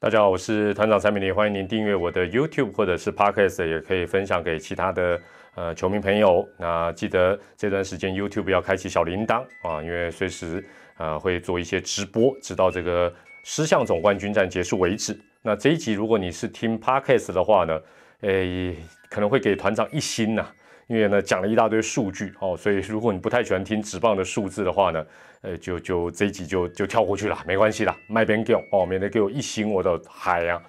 大家好，我是团长蔡明黎，欢迎您订阅我的 YouTube 或者是 Podcast，也可以分享给其他的呃球迷朋友。那记得这段时间 YouTube 要开启小铃铛啊，因为随时呃会做一些直播，直到这个狮象总冠军战结束为止。那这一集如果你是听 Podcast 的话呢，诶可能会给团长一星呐。因为呢讲了一大堆数据哦，所以如果你不太喜欢听纸棒的数字的话呢，呃，就就这一集就就跳过去了，没关系啦，卖边给哦，免得给我一星我的海呀。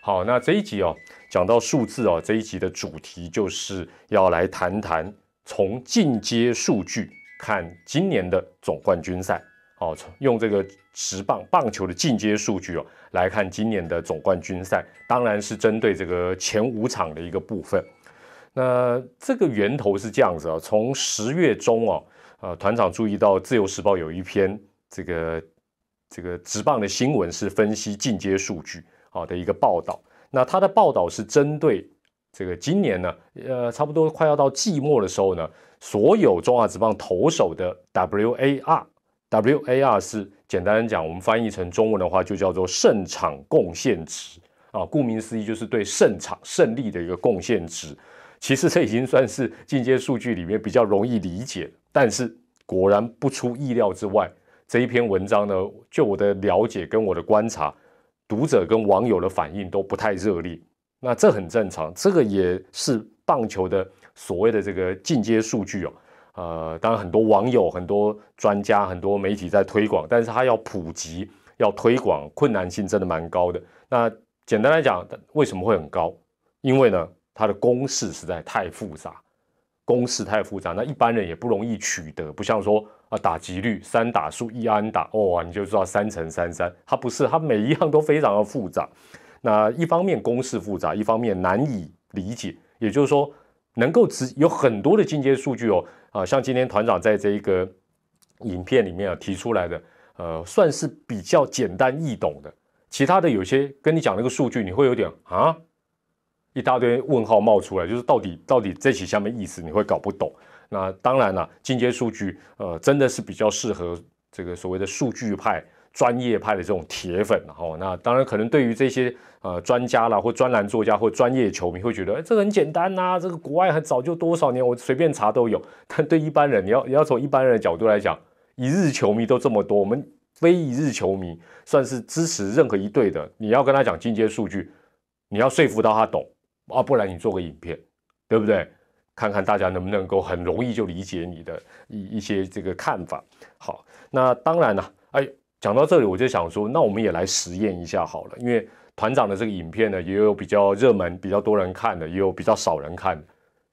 好，那这一集哦，讲到数字哦，这一集的主题就是要来谈谈从进阶数据看今年的总冠军赛，哦，用这个直棒棒球的进阶数据哦来看今年的总冠军赛，当然是针对这个前五场的一个部分。那这个源头是这样子啊，从十月中哦，呃，团长注意到《自由时报》有一篇这个这个直棒的新闻，是分析进阶数据好的一个报道。那他的报道是针对这个今年呢，呃，差不多快要到季末的时候呢，所有中华职棒投手的 WAR，WAR 是简单讲，我们翻译成中文的话就叫做胜场贡献值啊，顾名思义就是对胜场胜利的一个贡献值。其实这已经算是进阶数据里面比较容易理解，但是果然不出意料之外，这一篇文章呢，就我的了解跟我的观察，读者跟网友的反应都不太热烈。那这很正常，这个也是棒球的所谓的这个进阶数据哦。呃，当然很多网友、很多专家、很多媒体在推广，但是他要普及、要推广，困难性真的蛮高的。那简单来讲，为什么会很高？因为呢？它的公式实在太复杂，公式太复杂，那一般人也不容易取得。不像说啊，打击率三打数一安打哦，你就知道三乘三三，它不是，它每一样都非常的复杂。那一方面公式复杂，一方面难以理解。也就是说，能够只有很多的进阶数据哦，啊，像今天团长在这一个影片里面啊提出来的，呃，算是比较简单易懂的。其他的有些跟你讲那个数据，你会有点啊。一大堆问号冒出来，就是到底到底这起下面意思你会搞不懂。那当然了，进阶数据，呃，真的是比较适合这个所谓的数据派、专业派的这种铁粉。哦，那当然可能对于这些呃专家啦，或专栏作家或专业球迷会觉得，哎，这很简单呐，这个国外很早就多少年我随便查都有。但对一般人，你要你要从一般人的角度来讲，一日球迷都这么多，我们非一日球迷算是支持任何一队的，你要跟他讲进阶数据，你要说服到他懂。啊，不然你做个影片，对不对？看看大家能不能够很容易就理解你的一一些这个看法。好，那当然了，哎，讲到这里我就想说，那我们也来实验一下好了。因为团长的这个影片呢，也有比较热门、比较多人看的，也有比较少人看的。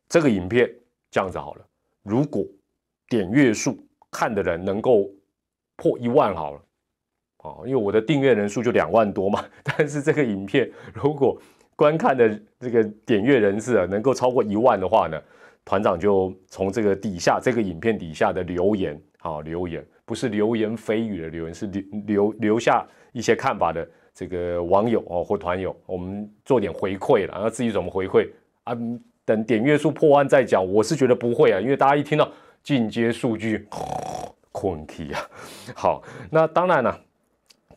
这个影片这样子好了，如果点阅数看的人能够破一万好了，哦，因为我的订阅人数就两万多嘛。但是这个影片如果观看的这个点阅人次啊，能够超过一万的话呢，团长就从这个底下这个影片底下的留言啊，留言不是流言蜚语的留言，是留留留下一些看法的这个网友哦或团友，我们做点回馈了，然后至于怎么回馈啊，等点阅数破万再讲。我是觉得不会啊，因为大家一听到进阶数据，困题啊。好，那当然了。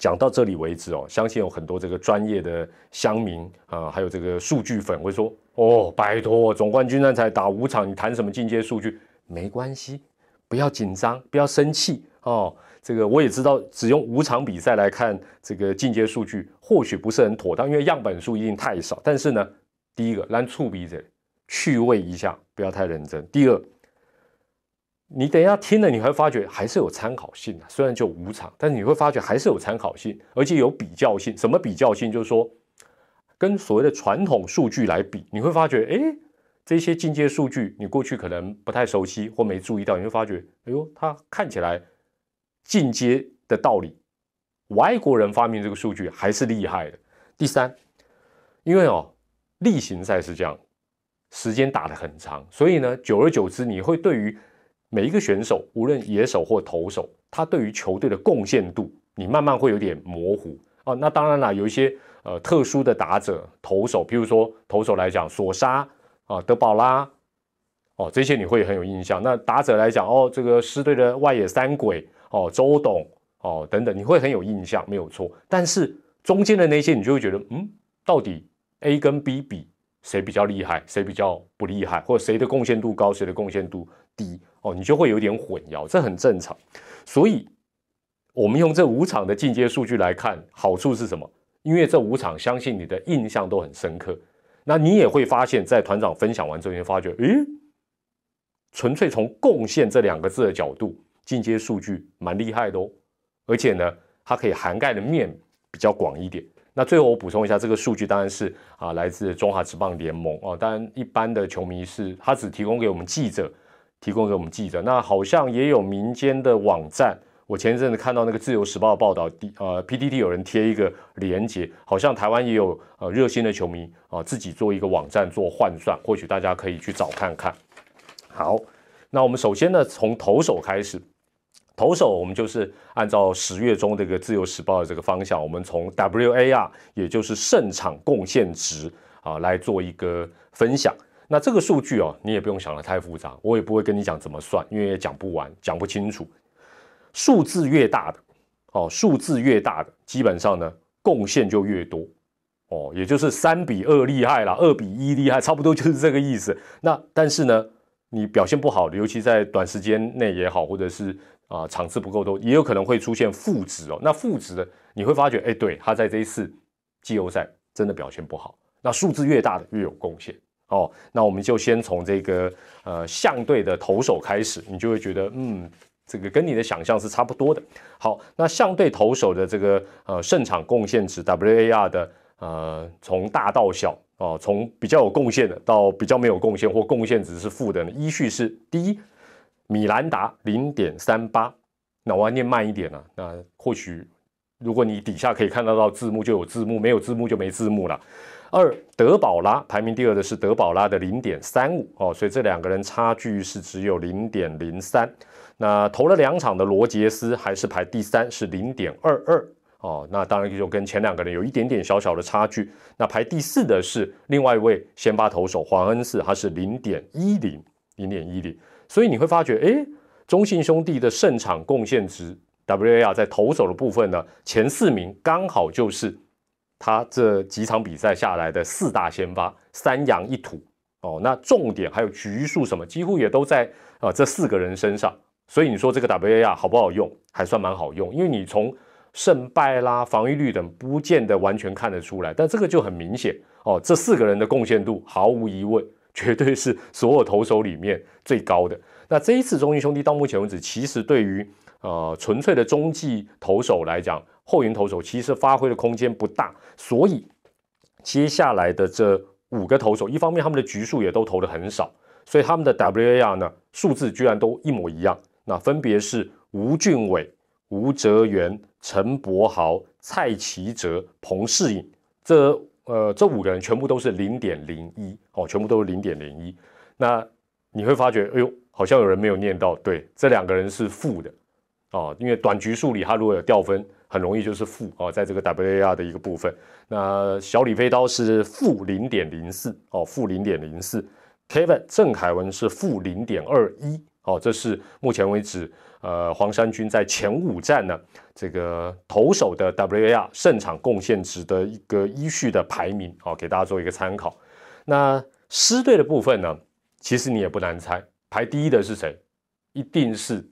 讲到这里为止哦，相信有很多这个专业的乡民啊，还有这个数据粉会说：“哦，拜托，总冠军战才打五场，你谈什么进阶数据？没关系，不要紧张，不要生气哦。这个我也知道，只用五场比赛来看这个进阶数据，或许不是很妥当，因为样本数一定太少。但是呢，第一个，让触鼻者趣味一下，不要太认真。第二。你等一下听了，你会发觉还是有参考性的。虽然就五场，但是你会发觉还是有参考性，而且有比较性。什么比较性？就是说，跟所谓的传统数据来比，你会发觉，哎，这些进阶数据你过去可能不太熟悉或没注意到，你会发觉，哎呦，它看起来进阶的道理，外国人发明这个数据还是厉害的。第三，因为哦，例行赛是这样，时间打得很长，所以呢，久而久之，你会对于每一个选手，无论野手或投手，他对于球队的贡献度，你慢慢会有点模糊啊。那当然啦，有一些呃特殊的打者、投手，比如说投手来讲，索沙啊、德保拉哦，这些你会很有印象。那打者来讲，哦，这个狮队的外野三鬼哦，周董哦等等，你会很有印象，没有错。但是中间的那些你就会觉得，嗯，到底 A 跟 B 比谁比较厉害，谁比较不厉害，或者谁的贡献度高，谁的贡献度低哦，你就会有点混淆，这很正常。所以，我们用这五场的进阶数据来看，好处是什么？因为这五场，相信你的印象都很深刻。那你也会发现，在团长分享完之后，你发觉，诶，纯粹从贡献这两个字的角度，进阶数据蛮厉害的哦。而且呢，它可以涵盖的面比较广一点。那最后我补充一下，这个数据当然是啊，来自中华职棒联盟哦。当然，一般的球迷是他只提供给我们记者，提供给我们记者。那好像也有民间的网站。我前一阵子看到那个自由时报报道，呃，PTT 有人贴一个连接，好像台湾也有呃热心的球迷啊，自己做一个网站做换算，或许大家可以去找看看。好，那我们首先呢，从投手开始，投手我们就是按照十月中这个自由时报的这个方向，我们从 WAR，也就是胜场贡献值啊来做一个分享。那这个数据哦，你也不用想的太复杂，我也不会跟你讲怎么算，因为也讲不完，讲不清楚。数字越大的，哦，数字越大的，基本上呢，贡献就越多，哦，也就是三比二厉害了，二比一厉害，差不多就是这个意思。那但是呢，你表现不好的，尤其在短时间内也好，或者是啊场次不够多，也有可能会出现负值哦。那负值的，你会发觉，哎，对他在这一次季后赛真的表现不好。那数字越大的越有贡献哦。那我们就先从这个呃相对的投手开始，你就会觉得，嗯。这个跟你的想象是差不多的。好，那相对投手的这个呃胜场贡献值 WAR 的呃从大到小哦，从比较有贡献的到比较没有贡献或贡献值是负的呢，依序是第一米兰达零点三八，那我要念慢一点了。那或许如果你底下可以看得到字幕就有字幕，没有字幕就没字幕了。二德保拉排名第二的是德保拉的零点三五哦，所以这两个人差距是只有零点零三。那投了两场的罗杰斯还是排第三，是零点二二哦。那当然就跟前两个人有一点点小小的差距。那排第四的是另外一位先发投手黄恩赐，他是零点一零，零点一零。所以你会发觉，哎，中信兄弟的胜场贡献值 WAR 在投手的部分呢，前四名刚好就是他这几场比赛下来的四大先发，三阳一土哦。那重点还有局数什么，几乎也都在啊这四个人身上。所以你说这个 WAR 好不好用？还算蛮好用，因为你从胜败啦、防御率等不见得完全看得出来，但这个就很明显哦。这四个人的贡献度毫无疑问，绝对是所有投手里面最高的。那这一次中英兄弟到目前为止，其实对于呃纯粹的中继投手来讲，后援投手其实发挥的空间不大。所以接下来的这五个投手，一方面他们的局数也都投的很少，所以他们的 WAR 呢数字居然都一模一样。那分别是吴俊伟、吴哲源、陈柏豪、蔡奇哲、彭世颖，这呃这五个人全部都是零点零一哦，全部都是零点零一。那你会发觉，哎呦，好像有人没有念到，对，这两个人是负的哦，因为短局数里他如果有掉分，很容易就是负哦，在这个 WAR 的一个部分。那小李飞刀是负零点零四哦，负零点零四。Kevin 郑凯文是负零点二一。哦，这是目前为止，呃，黄山军在前五站呢，这个投手的 WAR 胜场贡献值的一个依序的排名，好，给大家做一个参考。那狮队的部分呢，其实你也不难猜，排第一的是谁？一定是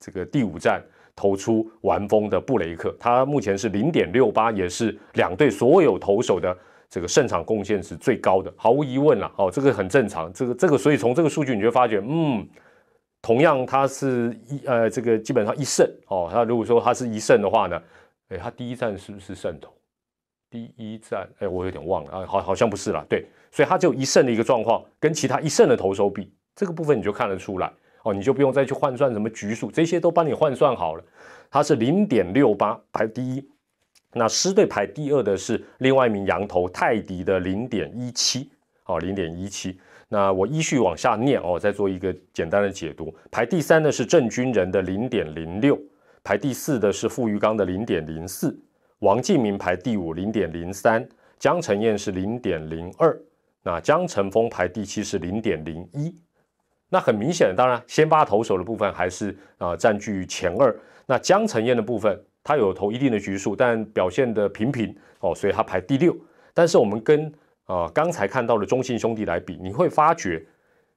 这个第五站投出完封的布雷克，他目前是零点六八，也是两队所有投手的。这个胜场贡献是最高的，毫无疑问了。哦，这个很正常。这个这个，所以从这个数据你就发觉，嗯，同样他是一呃，这个基本上一胜哦。他如果说他是一胜的话呢，哎，他第一站是不是胜投？第一站，哎，我有点忘了啊，好好像不是了。对，所以他就一胜的一个状况，跟其他一胜的投手比，这个部分你就看得出来哦，你就不用再去换算什么局数，这些都帮你换算好了。它是零点六八排第一。那狮队排第二的是另外一名羊头泰迪的零点一七，好，零点一七。那我依序往下念哦，再做一个简单的解读。排第三的是郑军人的零点零六，排第四的是傅玉刚的零点零四，王敬明排第五零点零三，江晨燕是零点零二，那江晨峰排第七是零点零一。那很明显的，当然先发投手的部分还是啊占据前二。那江承燕的部分。他有投一定的局数，但表现的平平哦，所以他排第六。但是我们跟啊刚才看到的中信兄弟来比，你会发觉。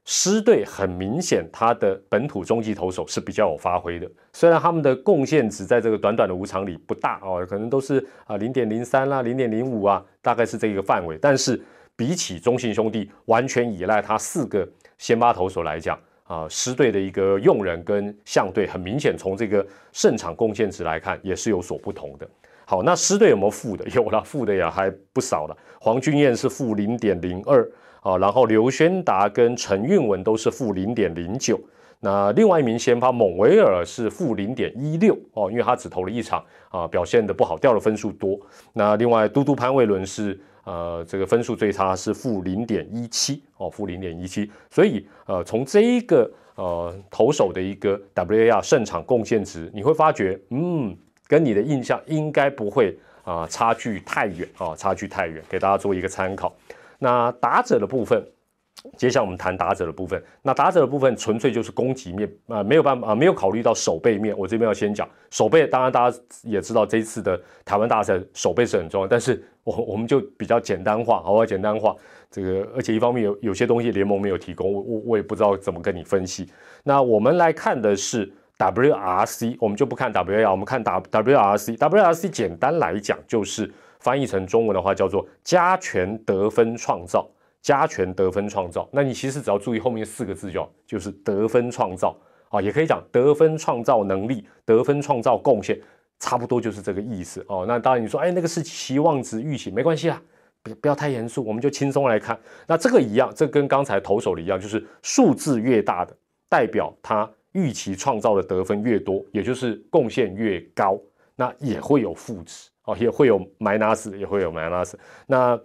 狮队很明显，他的本土中继投手是比较有发挥的。虽然他们的贡献值在这个短短的五场里不大哦，可能都是啊零点零三啦、零点零五啊，大概是这个范围。但是比起中信兄弟完全依赖他四个先发投手来讲啊，狮队的一个用人跟相对很明显，从这个胜场贡献值来看也是有所不同的。好，那狮队有没有负的？有了，负的也还不少了。黄君燕是负零点零二。啊，然后刘轩达跟陈韵文都是负零点零九，那另外一名先发蒙维尔是负零点一六哦，因为他只投了一场啊，表现的不好，掉的分数多。那另外嘟嘟潘卫伦是呃这个分数最差是负零点一七哦，负零点一七。所以呃从这一个呃投手的一个 WAR 胜场贡献值，你会发觉嗯，跟你的印象应该不会啊差距太远啊，差距太远，给大家做一个参考。那打者的部分，接下来我们谈打者的部分。那打者的部分纯粹就是攻击面啊，没有办法，没有考虑到守备面。我这边要先讲守备，当然大家也知道这一次的台湾大赛守备是很重要，但是我我们就比较简单化，好好简单化这个，而且一方面有有些东西联盟没有提供，我我我也不知道怎么跟你分析。那我们来看的是 WRC，我们就不看 WR，我们看 W WRC。WRC 简单来讲就是。翻译成中文的话叫做加权得分创造，加权得分创造。那你其实只要注意后面四个字就好，就是得分创造啊，也可以讲得分创造能力、得分创造贡献，差不多就是这个意思哦。那当然你说，哎，那个是期望值预期，没关系啊，不不要太严肃，我们就轻松来看。那这个一样，这跟刚才投手的一样，就是数字越大的，代表他预期创造的得分越多，也就是贡献越高，那也会有负值。哦，也会有 minus，也会有 minus。那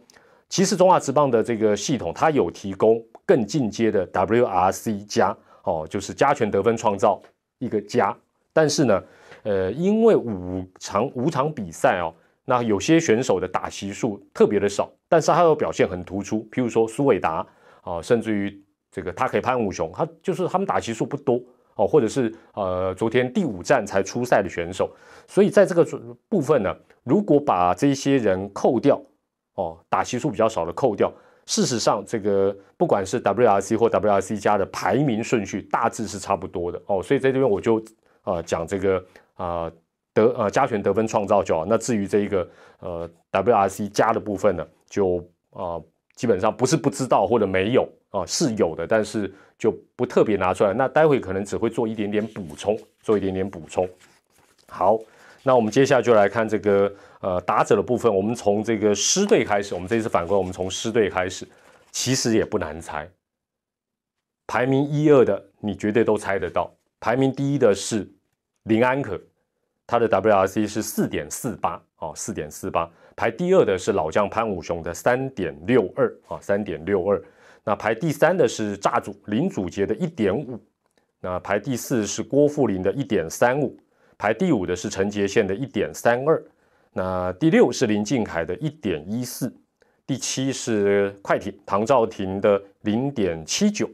其实中华职棒的这个系统，它有提供更进阶的 WRC 加，哦，就是加权得分创造一个加。但是呢，呃，因为五场五场比赛哦，那有些选手的打席数特别的少，但是他的表现很突出。譬如说苏伟达啊，甚至于这个他可以潘武雄，他就是他们打席数不多。哦，或者是呃，昨天第五站才出赛的选手，所以在这个部分呢，如果把这些人扣掉，哦，打席数比较少的扣掉，事实上，这个不管是 WRC 或 WRC 加的排名顺序大致是差不多的哦，所以在这边我就呃讲这个啊得呃加权得分创造就好。那至于这一个呃 WRC 加的部分呢，就啊基本上不是不知道或者没有啊是有的，但是。就不特别拿出来，那待会可能只会做一点点补充，做一点点补充。好，那我们接下来就来看这个呃打者的部分。我们从这个狮队开始，我们这次反观，我们从狮队开始，其实也不难猜。排名一二的，你绝对都猜得到。排名第一的是林安可，他的 WRC 是四点四八哦，四点四八。排第二的是老将潘武雄的三点六二啊，三点六二。那排第三的是炸主林祖杰的一点五，那排第四是郭富林的一点三五，排第五的是陈杰宪的一点三二，那第六是林敬凯的一点一四，第七是快艇唐兆廷的零点七九，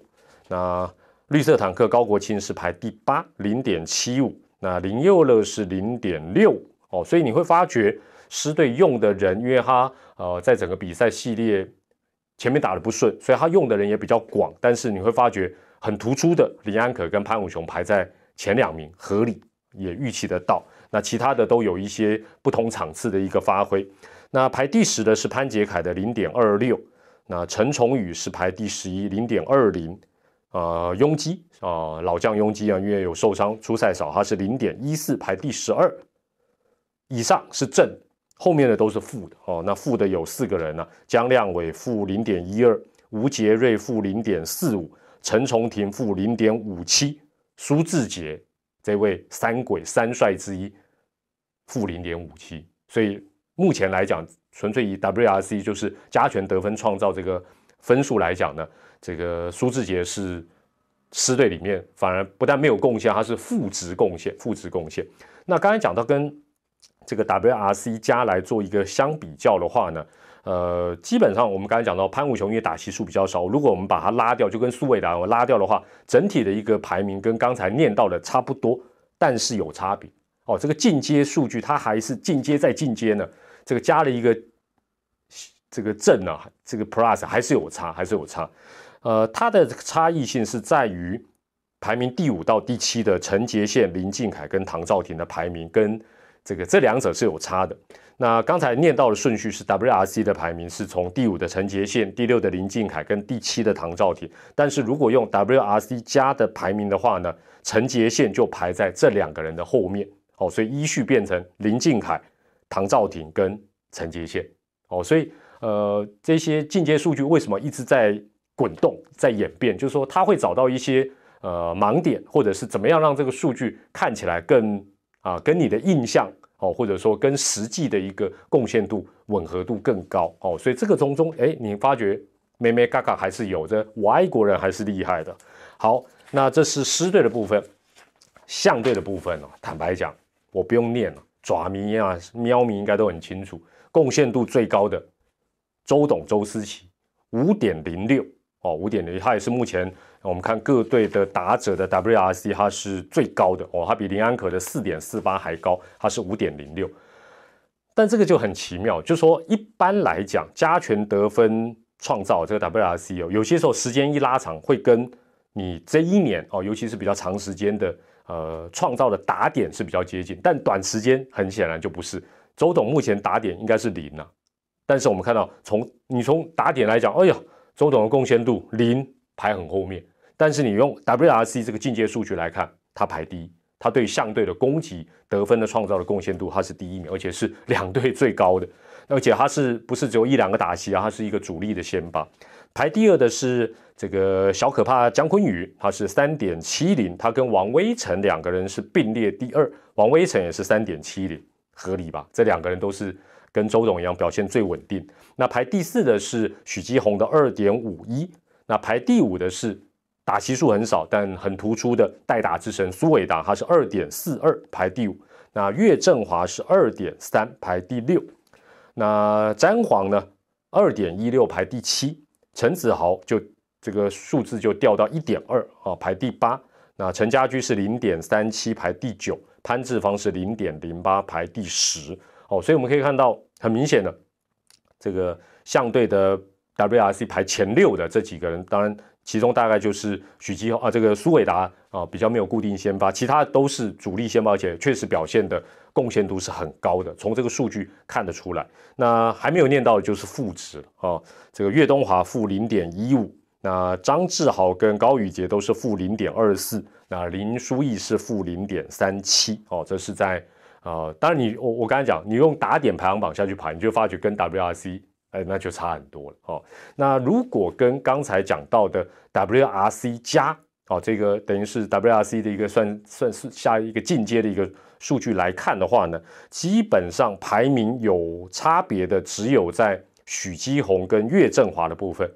那绿色坦克高国庆是排第八零点七五，那林佑乐是零点六哦，所以你会发觉狮队用的人，因为他呃在整个比赛系列。前面打的不顺，所以他用的人也比较广，但是你会发觉很突出的李安可跟潘武雄排在前两名，合理也预期得到。那其他的都有一些不同场次的一个发挥。那排第十的是潘杰凯的零点二六，那陈崇宇是排第十一零点二零，呃，拥挤啊老将拥挤啊，因为有受伤出赛少，他是零点一四排第十二，以上是正。后面的都是负的哦，那负的有四个人呢，江亮伟负零点一二，吴杰瑞负零点四五，陈崇廷负零点五七，苏志杰这位三鬼三帅之一负零点五七，所以目前来讲，纯粹以 WRC 就是加权得分创造这个分数来讲呢，这个苏志杰是师队里面反而不但没有贡献，他是负值贡献，负值贡献。那刚才讲到跟这个 WRC 加来做一个相比较的话呢，呃，基本上我们刚才讲到潘武雄因为打席数比较少，如果我们把它拉掉，就跟苏伟达拉掉的话，整体的一个排名跟刚才念到的差不多，但是有差别哦，这个进阶数据它还是进阶再进阶呢，这个加了一个这个正啊，这个 plus 还是有差，还是有差。呃，它的差异性是在于排名第五到第七的陈杰宪、林敬凯跟唐兆廷的排名跟这个这两者是有差的。那刚才念到的顺序是 WRC 的排名是从第五的陈杰宪、第六的林敬凯跟第七的唐兆廷，但是如果用 WRC 加的排名的话呢，陈杰宪就排在这两个人的后面。哦，所以依序变成林敬凯、唐兆廷跟陈杰宪。哦，所以呃这些进阶数据为什么一直在？滚动在演变，就是说他会找到一些呃盲点，或者是怎么样让这个数据看起来更啊跟你的印象哦，或者说跟实际的一个贡献度吻合度更高哦，所以这个从中哎，你发觉咩咩嘎嘎还是有着外国人还是厉害的。好，那这是师队的部分，相对的部分哦，坦白讲我不用念了，爪迷啊喵迷应该都很清楚，贡献度最高的周董周思齐五点零六。哦，五点零，它也是目前我们看各队的打者的 WRC，它是最高的哦，它比林安可的四点四八还高，它是五点零六。但这个就很奇妙，就说一般来讲，加权得分创造这个 WRC 哦，有些时候时间一拉长，会跟你这一年哦，尤其是比较长时间的呃创造的打点是比较接近，但短时间很显然就不是。周董目前打点应该是零啊，但是我们看到从你从打点来讲，哎呀。周董的贡献度零排很后面，但是你用 WRC 这个进阶数据来看，他排第一，他对相对的攻击得分的创造的贡献度，他是第一名，而且是两队最高的，而且他是不是只有一两个打席啊？他是一个主力的先发。排第二的是这个小可怕姜昆宇，他是三点七零，他跟王威成两个人是并列第二，王威成也是三点七零，合理吧？这两个人都是。跟周董一样表现最稳定。那排第四的是许基宏的二点五一。那排第五的是打席数很少但很突出的代打之神苏伟达，他是二点四二排第五。那岳振华是二点三排第六。那詹皇呢二点一六排第七。陈子豪就这个数字就掉到一点二啊排第八。那陈家驹是零点三七排第九。潘志芳是零点零八排第十。哦，所以我们可以看到很明显的，这个相对的 WRC 排前六的这几个人，当然其中大概就是许基啊，这个苏伟达啊比较没有固定先发，其他都是主力先发，而且确实表现的贡献度是很高的，从这个数据看得出来。那还没有念到的就是负值啊，这个岳东华负零点一五，那张志豪跟高宇杰都是负零点二四，那林书义是负零点三七，哦，这是在。啊，当然你我我刚才讲，你用打点排行榜下去排，你就发觉跟 WRC 哎那就差很多了哦。那如果跟刚才讲到的 WRC 加哦，这个等于是 WRC 的一个算算是下一个进阶的一个数据来看的话呢，基本上排名有差别的只有在许基宏跟岳振华的部分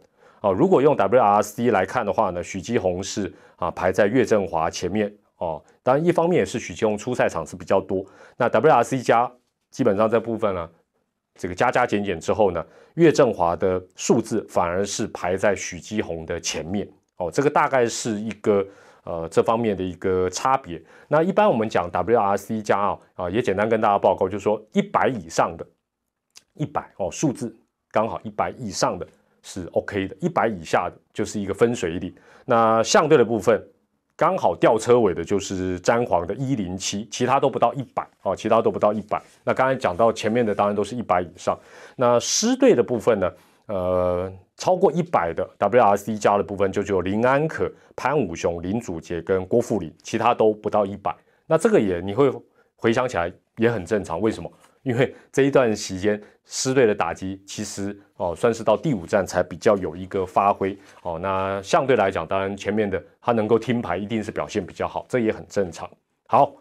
哦。如果用 WRC 来看的话呢，许基宏是啊排在岳振华前面。哦，当然，一方面也是许基宏出赛场次比较多。那 WRC 加基本上这部分呢，这个加加减减之后呢，岳振华的数字反而是排在许基宏的前面。哦，这个大概是一个呃这方面的一个差别。那一般我们讲 WRC 加啊啊，也简单跟大家报告，就是说一百以上的，一百哦数字刚好一百以上的是 OK 的，一百以下的就是一个分水岭。那相对的部分。刚好吊车尾的就是詹皇的一零七，其他都不到一百哦，其他都不到一百。那刚才讲到前面的，当然都是一百以上。那狮队的部分呢？呃，超过一百的 WRC 加的部分就只有林安可、潘武雄、林祖杰跟郭富林，其他都不到一百。那这个也你会回想起来也很正常，为什么？因为这一段时间狮队的打击其实哦，算是到第五站才比较有一个发挥哦。那相对来讲，当然前面的他能够听牌，一定是表现比较好，这也很正常。好，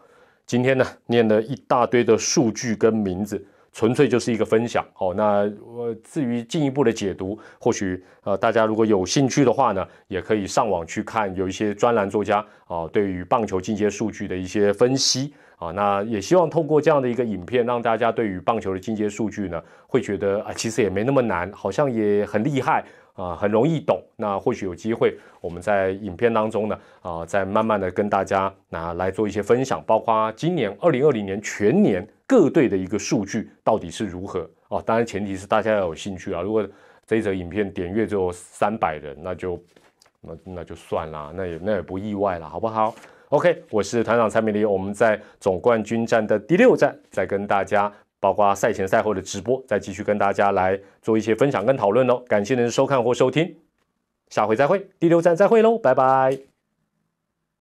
今天呢念了一大堆的数据跟名字，纯粹就是一个分享哦。那我至于进一步的解读，或许呃大家如果有兴趣的话呢，也可以上网去看，有一些专栏作家啊对于棒球进阶数据的一些分析。啊，那也希望透过这样的一个影片，让大家对于棒球的进阶数据呢，会觉得啊，其实也没那么难，好像也很厉害，啊，很容易懂。那或许有机会，我们在影片当中呢，啊，再慢慢的跟大家拿来做一些分享，包括今年二零二零年全年各队的一个数据到底是如何哦。当然前提是大家要有兴趣啊。如果这一则影片点阅只有三百人，那就那那就算了，那也那也不意外了，好不好？OK，我是团长蔡明丽，我们在总冠军战的第六站再跟大家。包括赛前赛后的直播，再继续跟大家来做一些分享跟讨论哦。感谢您的收看或收听，下回再会，第六站再会喽，拜拜。